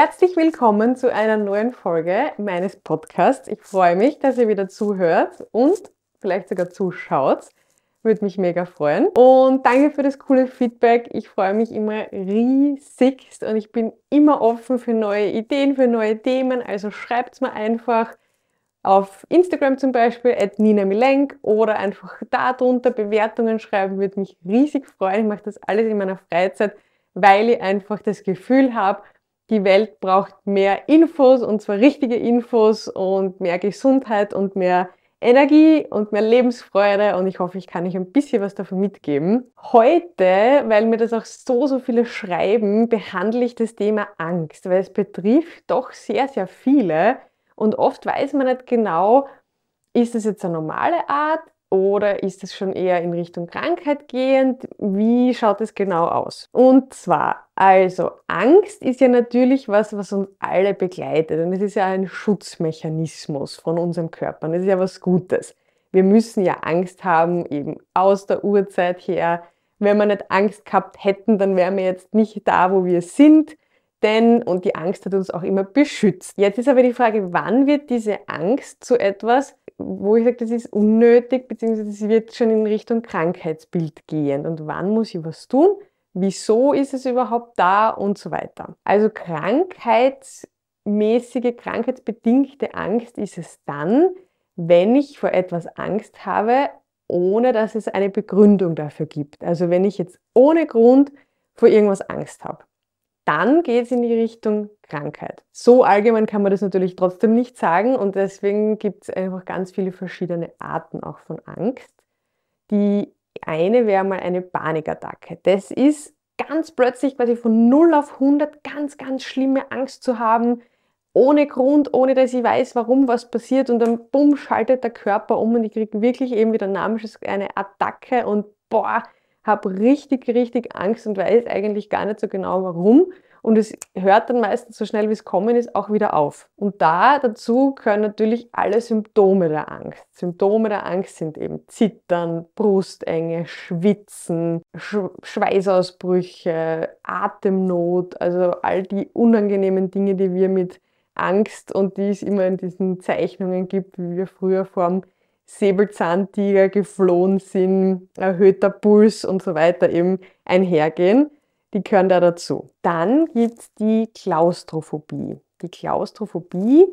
Herzlich willkommen zu einer neuen Folge meines Podcasts. Ich freue mich, dass ihr wieder zuhört und vielleicht sogar zuschaut. Würde mich mega freuen. Und danke für das coole Feedback. Ich freue mich immer riesigst und ich bin immer offen für neue Ideen, für neue Themen. Also schreibt es mir einfach auf Instagram zum Beispiel, at Nina Milenk oder einfach da drunter Bewertungen schreiben, würde mich riesig freuen. Ich mache das alles in meiner Freizeit, weil ich einfach das Gefühl habe, die Welt braucht mehr Infos und zwar richtige Infos und mehr Gesundheit und mehr Energie und mehr Lebensfreude. Und ich hoffe, ich kann euch ein bisschen was davon mitgeben. Heute, weil mir das auch so, so viele schreiben, behandle ich das Thema Angst, weil es betrifft doch sehr, sehr viele. Und oft weiß man nicht genau, ist das jetzt eine normale Art oder ist es schon eher in Richtung Krankheit gehend? Wie schaut es genau aus? Und zwar, also Angst ist ja natürlich was, was uns alle begleitet und es ist ja ein Schutzmechanismus von unserem Körper. Und das ist ja was Gutes. Wir müssen ja Angst haben, eben aus der Urzeit her. Wenn wir nicht Angst gehabt hätten, dann wären wir jetzt nicht da, wo wir sind. Denn, und die Angst hat uns auch immer beschützt. Jetzt ist aber die Frage, wann wird diese Angst zu etwas, wo ich sage, das ist unnötig, beziehungsweise es wird schon in Richtung Krankheitsbild gehen. Und wann muss ich was tun? Wieso ist es überhaupt da und so weiter. Also krankheitsmäßige, krankheitsbedingte Angst ist es dann, wenn ich vor etwas Angst habe, ohne dass es eine Begründung dafür gibt. Also wenn ich jetzt ohne Grund vor irgendwas Angst habe dann geht es in die Richtung Krankheit. So allgemein kann man das natürlich trotzdem nicht sagen und deswegen gibt es einfach ganz viele verschiedene Arten auch von Angst. Die eine wäre mal eine Panikattacke. Das ist ganz plötzlich quasi von 0 auf 100 ganz, ganz schlimme Angst zu haben, ohne Grund, ohne dass ich weiß, warum was passiert und dann bumm, schaltet der Körper um und ich kriege wirklich eben, wie der Name ist, eine Attacke und boah, habe richtig, richtig Angst und weiß eigentlich gar nicht so genau warum. Und es hört dann meistens so schnell, wie es kommen ist, auch wieder auf. Und da dazu können natürlich alle Symptome der Angst. Symptome der Angst sind eben Zittern, Brustenge, Schwitzen, Sch Schweißausbrüche, Atemnot, also all die unangenehmen Dinge, die wir mit Angst und die es immer in diesen Zeichnungen gibt, wie wir früher vorm Säbelzahntiger geflohen sind, erhöhter Puls und so weiter eben einhergehen. Die gehören da dazu. Dann gibt es die Klaustrophobie. Die Klaustrophobie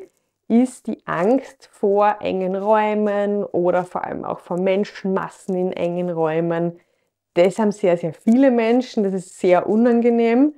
ist die Angst vor engen Räumen oder vor allem auch vor Menschenmassen in engen Räumen. Das haben sehr, sehr viele Menschen. Das ist sehr unangenehm.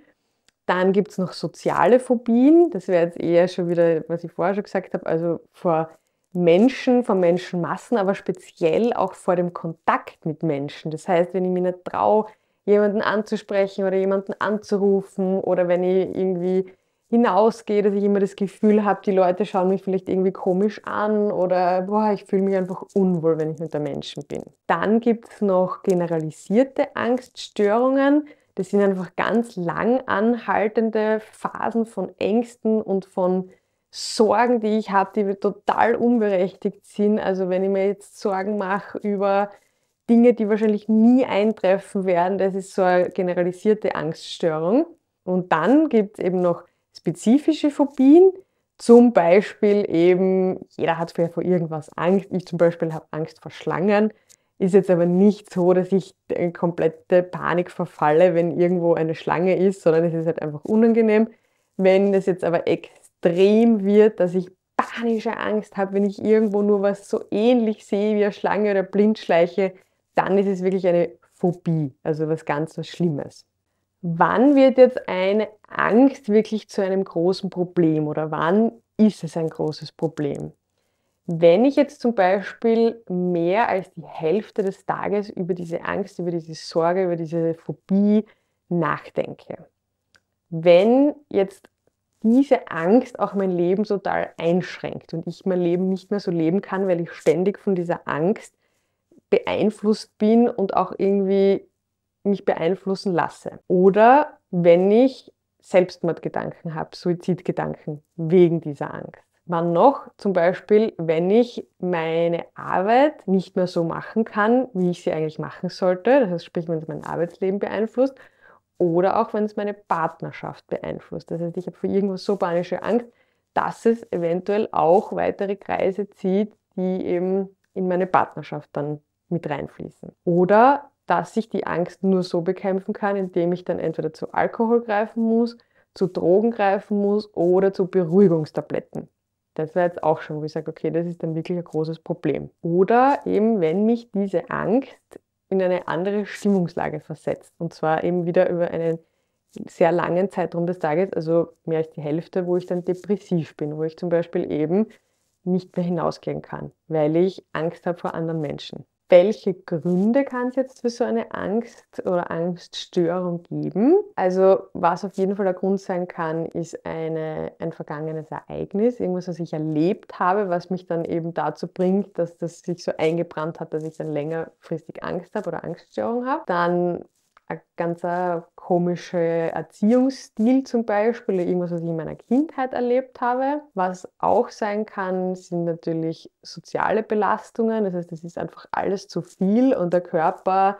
Dann gibt es noch soziale Phobien. Das wäre jetzt eher schon wieder, was ich vorher schon gesagt habe, also vor Menschen, von Menschenmassen, aber speziell auch vor dem Kontakt mit Menschen. Das heißt, wenn ich mich nicht traue, jemanden anzusprechen oder jemanden anzurufen oder wenn ich irgendwie hinausgehe, dass ich immer das Gefühl habe, die Leute schauen mich vielleicht irgendwie komisch an oder boah, ich fühle mich einfach unwohl, wenn ich mit der Menschen bin. Dann gibt es noch generalisierte Angststörungen. Das sind einfach ganz lang anhaltende Phasen von Ängsten und von Sorgen, die ich habe, die total unberechtigt sind. Also wenn ich mir jetzt Sorgen mache über Dinge, die wahrscheinlich nie eintreffen werden, das ist so eine generalisierte Angststörung. Und dann gibt es eben noch spezifische Phobien, zum Beispiel eben, jeder hat vor irgendwas Angst. Ich zum Beispiel habe Angst vor Schlangen. Ist jetzt aber nicht so, dass ich in komplette Panik verfalle, wenn irgendwo eine Schlange ist, sondern es ist halt einfach unangenehm. Wenn das jetzt aber extrem wird, dass ich panische Angst habe, wenn ich irgendwo nur was so ähnlich sehe wie eine Schlange oder Blindschleiche, dann ist es wirklich eine Phobie, also was ganz was Schlimmes. Wann wird jetzt eine Angst wirklich zu einem großen Problem oder wann ist es ein großes Problem? Wenn ich jetzt zum Beispiel mehr als die Hälfte des Tages über diese Angst, über diese Sorge, über diese Phobie nachdenke. Wenn jetzt diese Angst auch mein Leben total einschränkt und ich mein Leben nicht mehr so leben kann, weil ich ständig von dieser Angst beeinflusst bin und auch irgendwie mich beeinflussen lasse. Oder wenn ich Selbstmordgedanken habe, Suizidgedanken wegen dieser Angst. Wann noch? Zum Beispiel, wenn ich meine Arbeit nicht mehr so machen kann, wie ich sie eigentlich machen sollte, das heißt, sprich, wenn es mein Arbeitsleben beeinflusst, oder auch wenn es meine Partnerschaft beeinflusst. Das heißt, ich habe vor irgendwas so panische Angst, dass es eventuell auch weitere Kreise zieht, die eben in meine Partnerschaft dann mit reinfließen. Oder dass ich die Angst nur so bekämpfen kann, indem ich dann entweder zu Alkohol greifen muss, zu Drogen greifen muss oder zu Beruhigungstabletten. Das wäre jetzt auch schon, wo ich sage, okay, das ist dann wirklich ein großes Problem. Oder eben, wenn mich diese Angst in eine andere Stimmungslage versetzt. Und zwar eben wieder über einen sehr langen Zeitraum des Tages, also mehr als die Hälfte, wo ich dann depressiv bin, wo ich zum Beispiel eben nicht mehr hinausgehen kann, weil ich Angst habe vor anderen Menschen welche Gründe kann es jetzt für so eine Angst oder Angststörung geben? Also was auf jeden Fall der Grund sein kann, ist eine, ein vergangenes Ereignis, irgendwas, was ich erlebt habe, was mich dann eben dazu bringt, dass das sich so eingebrannt hat, dass ich dann längerfristig Angst habe oder Angststörung habe. Dann ein ganz komischer Erziehungsstil zum Beispiel, irgendwas, was ich in meiner Kindheit erlebt habe. Was auch sein kann, sind natürlich soziale Belastungen. Das heißt, es ist einfach alles zu viel und der Körper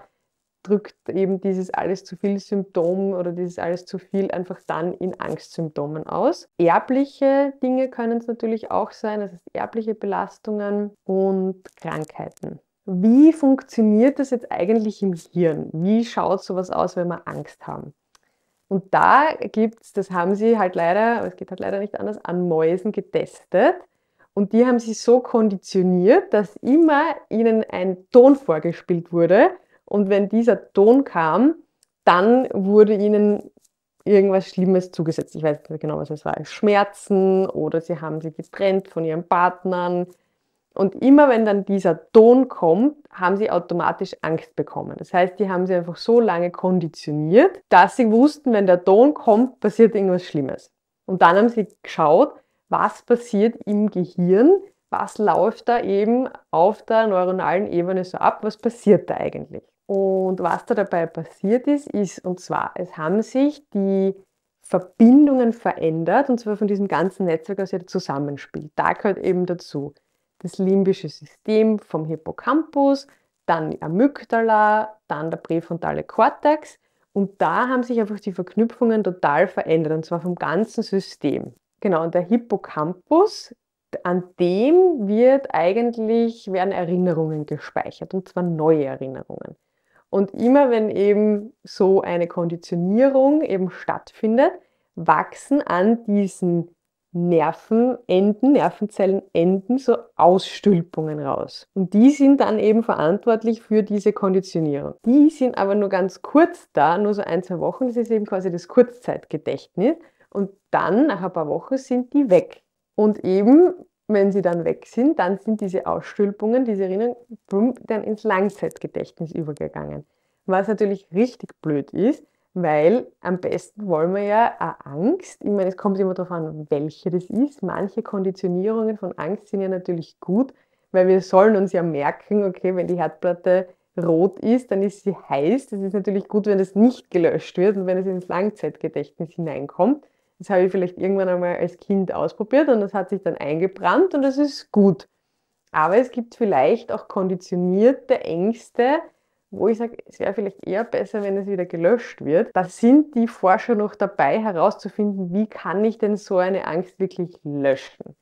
drückt eben dieses alles zu viel Symptom oder dieses alles zu viel einfach dann in Angstsymptomen aus. Erbliche Dinge können es natürlich auch sein, das heißt erbliche Belastungen und Krankheiten. Wie funktioniert das jetzt eigentlich im Hirn? Wie schaut sowas aus, wenn wir Angst haben? Und da gibt es, das haben sie halt leider, es geht halt leider nicht anders, an Mäusen getestet. Und die haben sie so konditioniert, dass immer ihnen ein Ton vorgespielt wurde. Und wenn dieser Ton kam, dann wurde ihnen irgendwas Schlimmes zugesetzt. Ich weiß nicht genau, was es war. Schmerzen oder sie haben sie getrennt von ihren Partnern und immer wenn dann dieser Ton kommt, haben sie automatisch Angst bekommen. Das heißt, die haben sie einfach so lange konditioniert, dass sie wussten, wenn der Ton kommt, passiert irgendwas Schlimmes. Und dann haben sie geschaut, was passiert im Gehirn, was läuft da eben auf der neuronalen Ebene so ab, was passiert da eigentlich. Und was da dabei passiert ist, ist, und zwar, es haben sich die Verbindungen verändert, und zwar von diesem ganzen Netzwerk, das ja zusammenspielt. Da gehört eben dazu das limbische System vom Hippocampus, dann die Amygdala, dann der präfrontale Kortex. Und da haben sich einfach die Verknüpfungen total verändert, und zwar vom ganzen System. Genau, und der Hippocampus, an dem wird eigentlich, werden Erinnerungen gespeichert, und zwar neue Erinnerungen. Und immer wenn eben so eine Konditionierung eben stattfindet, wachsen an diesen Nervenenden, Nervenzellenenden so Ausstülpungen raus. Und die sind dann eben verantwortlich für diese Konditionierung. Die sind aber nur ganz kurz da, nur so ein, zwei Wochen. Das ist eben quasi das Kurzzeitgedächtnis. Und dann, nach ein paar Wochen, sind die weg. Und eben, wenn sie dann weg sind, dann sind diese Ausstülpungen, diese Erinnerungen, dann ins Langzeitgedächtnis übergegangen. Was natürlich richtig blöd ist, weil am besten wollen wir ja eine Angst, ich meine, es kommt immer darauf an, welche das ist. Manche Konditionierungen von Angst sind ja natürlich gut, weil wir sollen uns ja merken, okay, wenn die Herdplatte rot ist, dann ist sie heiß. Das ist natürlich gut, wenn es nicht gelöscht wird und wenn es ins Langzeitgedächtnis hineinkommt. Das habe ich vielleicht irgendwann einmal als Kind ausprobiert und das hat sich dann eingebrannt und das ist gut. Aber es gibt vielleicht auch konditionierte Ängste, wo ich sage, es wäre vielleicht eher besser, wenn es wieder gelöscht wird. Da sind die Forscher noch dabei herauszufinden, wie kann ich denn so eine Angst wirklich löschen.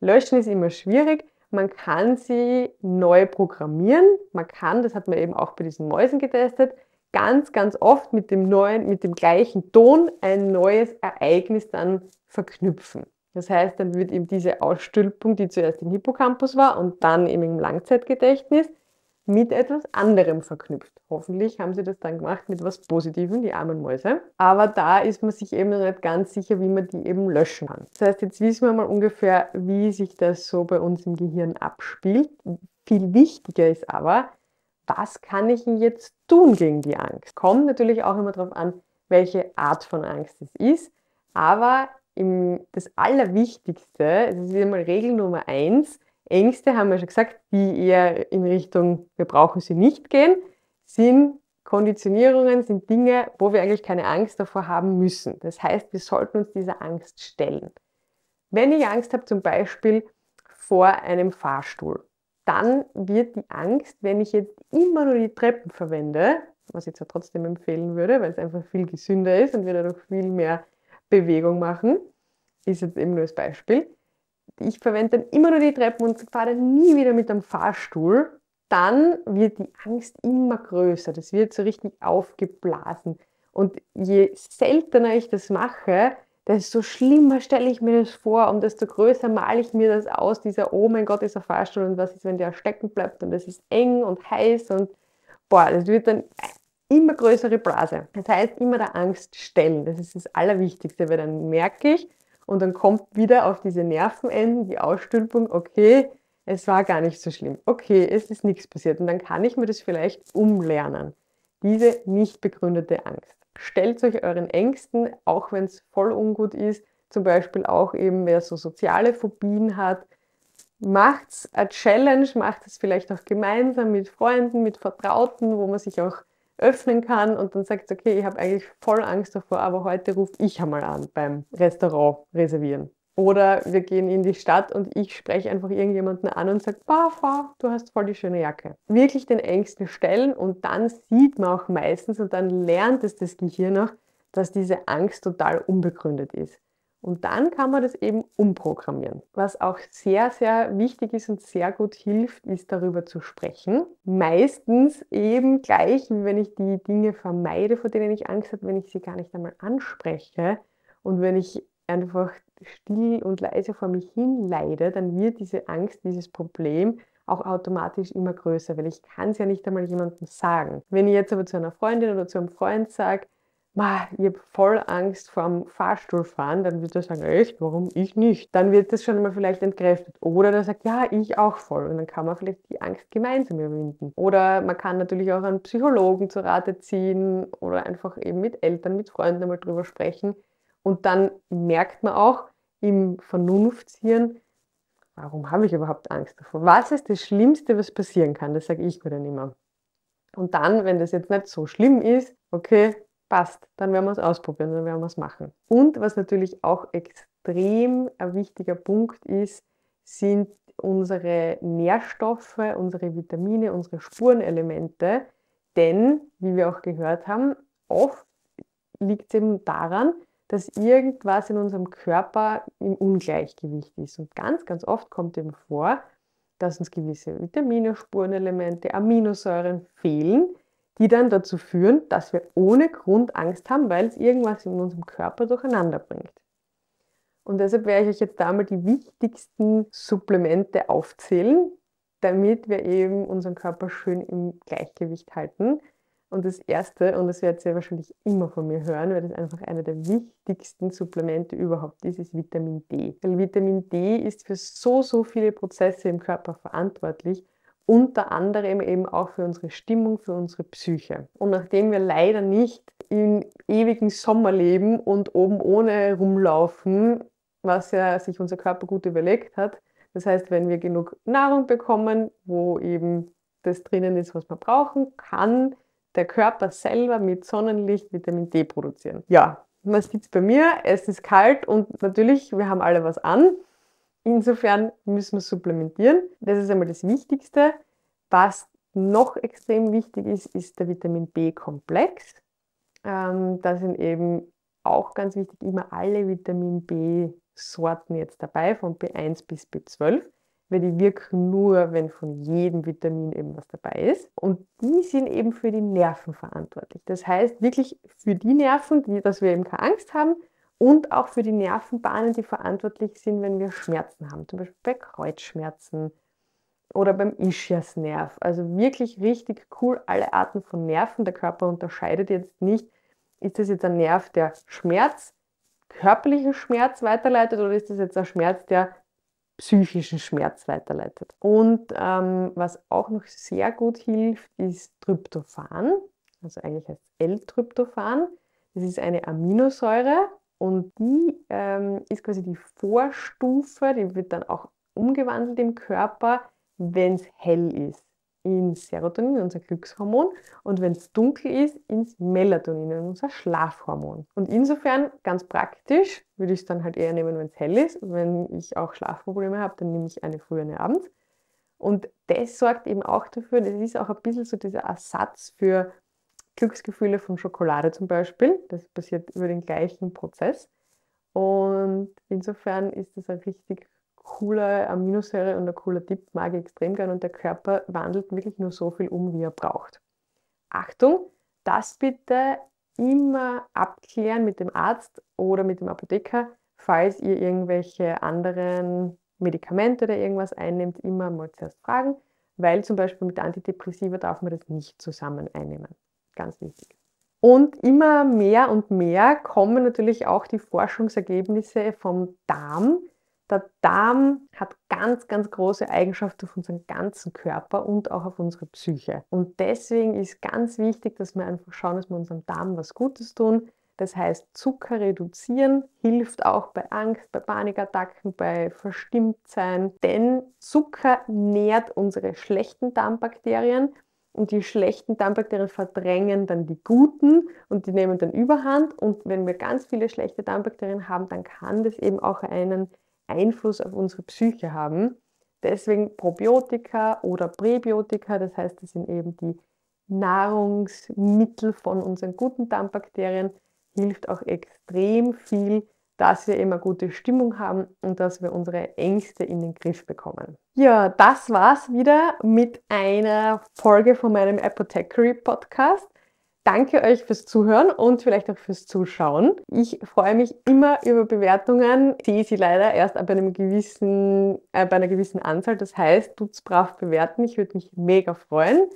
Löschen ist immer schwierig. Man kann sie neu programmieren. Man kann, das hat man eben auch bei diesen Mäusen getestet, ganz, ganz oft mit dem neuen, mit dem gleichen Ton ein neues Ereignis dann verknüpfen. Das heißt, dann wird eben diese Ausstülpung, die zuerst im Hippocampus war und dann eben im Langzeitgedächtnis, mit etwas anderem verknüpft. Hoffentlich haben sie das dann gemacht mit etwas Positivem, die armen Mäuse. Aber da ist man sich eben noch nicht ganz sicher, wie man die eben löschen kann. Das heißt, jetzt wissen wir mal ungefähr, wie sich das so bei uns im Gehirn abspielt. Viel wichtiger ist aber, was kann ich denn jetzt tun gegen die Angst? Kommt natürlich auch immer darauf an, welche Art von Angst es ist. Aber im, das Allerwichtigste, das ist immer Regel Nummer eins, Ängste, haben wir schon gesagt, die eher in Richtung, wir brauchen sie nicht gehen, sind Konditionierungen, sind Dinge, wo wir eigentlich keine Angst davor haben müssen. Das heißt, wir sollten uns dieser Angst stellen. Wenn ich Angst habe, zum Beispiel vor einem Fahrstuhl, dann wird die Angst, wenn ich jetzt immer nur die Treppen verwende, was ich zwar trotzdem empfehlen würde, weil es einfach viel gesünder ist und wir dadurch viel mehr Bewegung machen, ist jetzt eben nur das Beispiel. Ich verwende dann immer nur die Treppen und fahre dann nie wieder mit dem Fahrstuhl. Dann wird die Angst immer größer. Das wird so richtig aufgeblasen. Und je seltener ich das mache, desto schlimmer stelle ich mir das vor und desto größer male ich mir das aus, dieser, oh mein Gott, dieser Fahrstuhl und was ist, wenn der stecken bleibt und es ist eng und heiß und boah, das wird dann immer größere Blase. Das heißt, immer der Angst stellen, das ist das Allerwichtigste, weil dann merke ich und dann kommt wieder auf diese Nervenenden die Ausstülpung, okay, es war gar nicht so schlimm, okay, es ist nichts passiert und dann kann ich mir das vielleicht umlernen. Diese nicht begründete Angst. Stellt euch euren Ängsten, auch wenn es voll ungut ist, zum Beispiel auch eben, wer so soziale Phobien hat, macht es eine Challenge, macht es vielleicht auch gemeinsam mit Freunden, mit Vertrauten, wo man sich auch öffnen kann und dann sagt, okay, ich habe eigentlich voll Angst davor, aber heute rufe ich einmal an beim Restaurant reservieren. Oder wir gehen in die Stadt und ich spreche einfach irgendjemanden an und sage, bah, Frau, du hast voll die schöne Jacke. Wirklich den Ängsten stellen und dann sieht man auch meistens und dann lernt es das Gehirn auch, dass diese Angst total unbegründet ist. Und dann kann man das eben umprogrammieren. Was auch sehr, sehr wichtig ist und sehr gut hilft, ist darüber zu sprechen. Meistens eben gleich, wenn ich die Dinge vermeide, vor denen ich Angst habe, wenn ich sie gar nicht einmal anspreche und wenn ich einfach still und leise vor mich hin leide, dann wird diese Angst, dieses Problem auch automatisch immer größer, weil ich kann es ja nicht einmal jemandem sagen. Wenn ich jetzt aber zu einer Freundin oder zu einem Freund sage, ich habe voll Angst vor dem Fahrstuhlfahren, dann wird er sagen, echt, warum ich nicht? Dann wird das schon mal vielleicht entkräftet. Oder der sagt, ja, ich auch voll. Und dann kann man vielleicht die Angst gemeinsam überwinden. Oder man kann natürlich auch einen Psychologen zu Rate ziehen oder einfach eben mit Eltern, mit Freunden einmal drüber sprechen, und dann merkt man auch im Vernunftshirn, warum habe ich überhaupt Angst davor? Was ist das Schlimmste, was passieren kann? Das sage ich mir dann immer. Und dann, wenn das jetzt nicht so schlimm ist, okay, passt, dann werden wir es ausprobieren, dann werden wir es machen. Und was natürlich auch extrem ein wichtiger Punkt ist, sind unsere Nährstoffe, unsere Vitamine, unsere Spurenelemente. Denn, wie wir auch gehört haben, oft liegt es eben daran, dass irgendwas in unserem Körper im Ungleichgewicht ist. Und ganz, ganz oft kommt eben vor, dass uns gewisse Vitamine, Spurenelemente, Aminosäuren fehlen, die dann dazu führen, dass wir ohne Grund Angst haben, weil es irgendwas in unserem Körper durcheinander bringt. Und deshalb werde ich euch jetzt da mal die wichtigsten Supplemente aufzählen, damit wir eben unseren Körper schön im Gleichgewicht halten. Und das erste, und das werdet ihr wahrscheinlich immer von mir hören, weil das einfach einer der wichtigsten Supplemente überhaupt ist, ist Vitamin D. Weil Vitamin D ist für so, so viele Prozesse im Körper verantwortlich, unter anderem eben auch für unsere Stimmung, für unsere Psyche. Und nachdem wir leider nicht im ewigen Sommer leben und oben ohne rumlaufen, was ja sich unser Körper gut überlegt hat, das heißt, wenn wir genug Nahrung bekommen, wo eben das drinnen ist, was wir brauchen, kann der Körper selber mit Sonnenlicht Vitamin D produzieren. Ja, man sieht es bei mir, es ist kalt und natürlich, wir haben alle was an. Insofern müssen wir supplementieren. Das ist einmal das Wichtigste. Was noch extrem wichtig ist, ist der Vitamin B-Komplex. Ähm, da sind eben auch ganz wichtig immer alle Vitamin B-Sorten jetzt dabei, von B1 bis B12 weil die wirken nur, wenn von jedem Vitamin eben was dabei ist. Und die sind eben für die Nerven verantwortlich. Das heißt wirklich für die Nerven, die, dass wir eben keine Angst haben und auch für die Nervenbahnen, die verantwortlich sind, wenn wir Schmerzen haben. Zum Beispiel bei Kreuzschmerzen oder beim Ischiasnerv. Also wirklich richtig cool, alle Arten von Nerven. Der Körper unterscheidet jetzt nicht, ist das jetzt ein Nerv, der Schmerz, körperlichen Schmerz weiterleitet oder ist das jetzt ein Schmerz, der psychischen Schmerz weiterleitet. Und ähm, was auch noch sehr gut hilft, ist Tryptophan. Also eigentlich heißt es L-Tryptophan. Das ist eine Aminosäure und die ähm, ist quasi die Vorstufe, die wird dann auch umgewandelt im Körper, wenn es hell ist in Serotonin, unser Glückshormon, und wenn es dunkel ist, ins Melatonin, unser Schlafhormon. Und insofern, ganz praktisch, würde ich es dann halt eher nehmen, wenn es hell ist. Wenn ich auch Schlafprobleme habe, dann nehme ich eine früh, eine abends. Und das sorgt eben auch dafür, das ist auch ein bisschen so dieser Ersatz für Glücksgefühle von Schokolade zum Beispiel. Das passiert über den gleichen Prozess. Und insofern ist das ein richtig cooler Aminosäure und ein cooler Tipp, mag ich extrem gern. Und der Körper wandelt wirklich nur so viel um, wie er braucht. Achtung, das bitte immer abklären mit dem Arzt oder mit dem Apotheker, falls ihr irgendwelche anderen Medikamente oder irgendwas einnehmt, immer mal zuerst fragen, weil zum Beispiel mit Antidepressiva darf man das nicht zusammen einnehmen. Ganz wichtig. Und immer mehr und mehr kommen natürlich auch die Forschungsergebnisse vom Darm. Der Darm hat ganz, ganz große Eigenschaften auf unseren ganzen Körper und auch auf unsere Psyche. Und deswegen ist ganz wichtig, dass wir einfach schauen, dass wir unserem Darm was Gutes tun. Das heißt, Zucker reduzieren hilft auch bei Angst, bei Panikattacken, bei Verstimmtsein, denn Zucker nährt unsere schlechten Darmbakterien und die schlechten Darmbakterien verdrängen dann die guten und die nehmen dann Überhand. Und wenn wir ganz viele schlechte Darmbakterien haben, dann kann das eben auch einen Einfluss auf unsere Psyche haben. Deswegen Probiotika oder Präbiotika, das heißt, das sind eben die Nahrungsmittel von unseren guten Darmbakterien, hilft auch extrem viel, dass wir immer gute Stimmung haben und dass wir unsere Ängste in den Griff bekommen. Ja, das war's wieder mit einer Folge von meinem Apothecary Podcast. Danke euch fürs Zuhören und vielleicht auch fürs Zuschauen. Ich freue mich immer über Bewertungen. Sehe sie leider erst ab einem gewissen, äh, bei einer gewissen Anzahl. Das heißt, tut's brav bewerten. Ich würde mich mega freuen.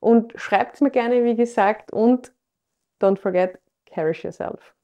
Und schreibt mir gerne, wie gesagt. Und don't forget, cherish yourself.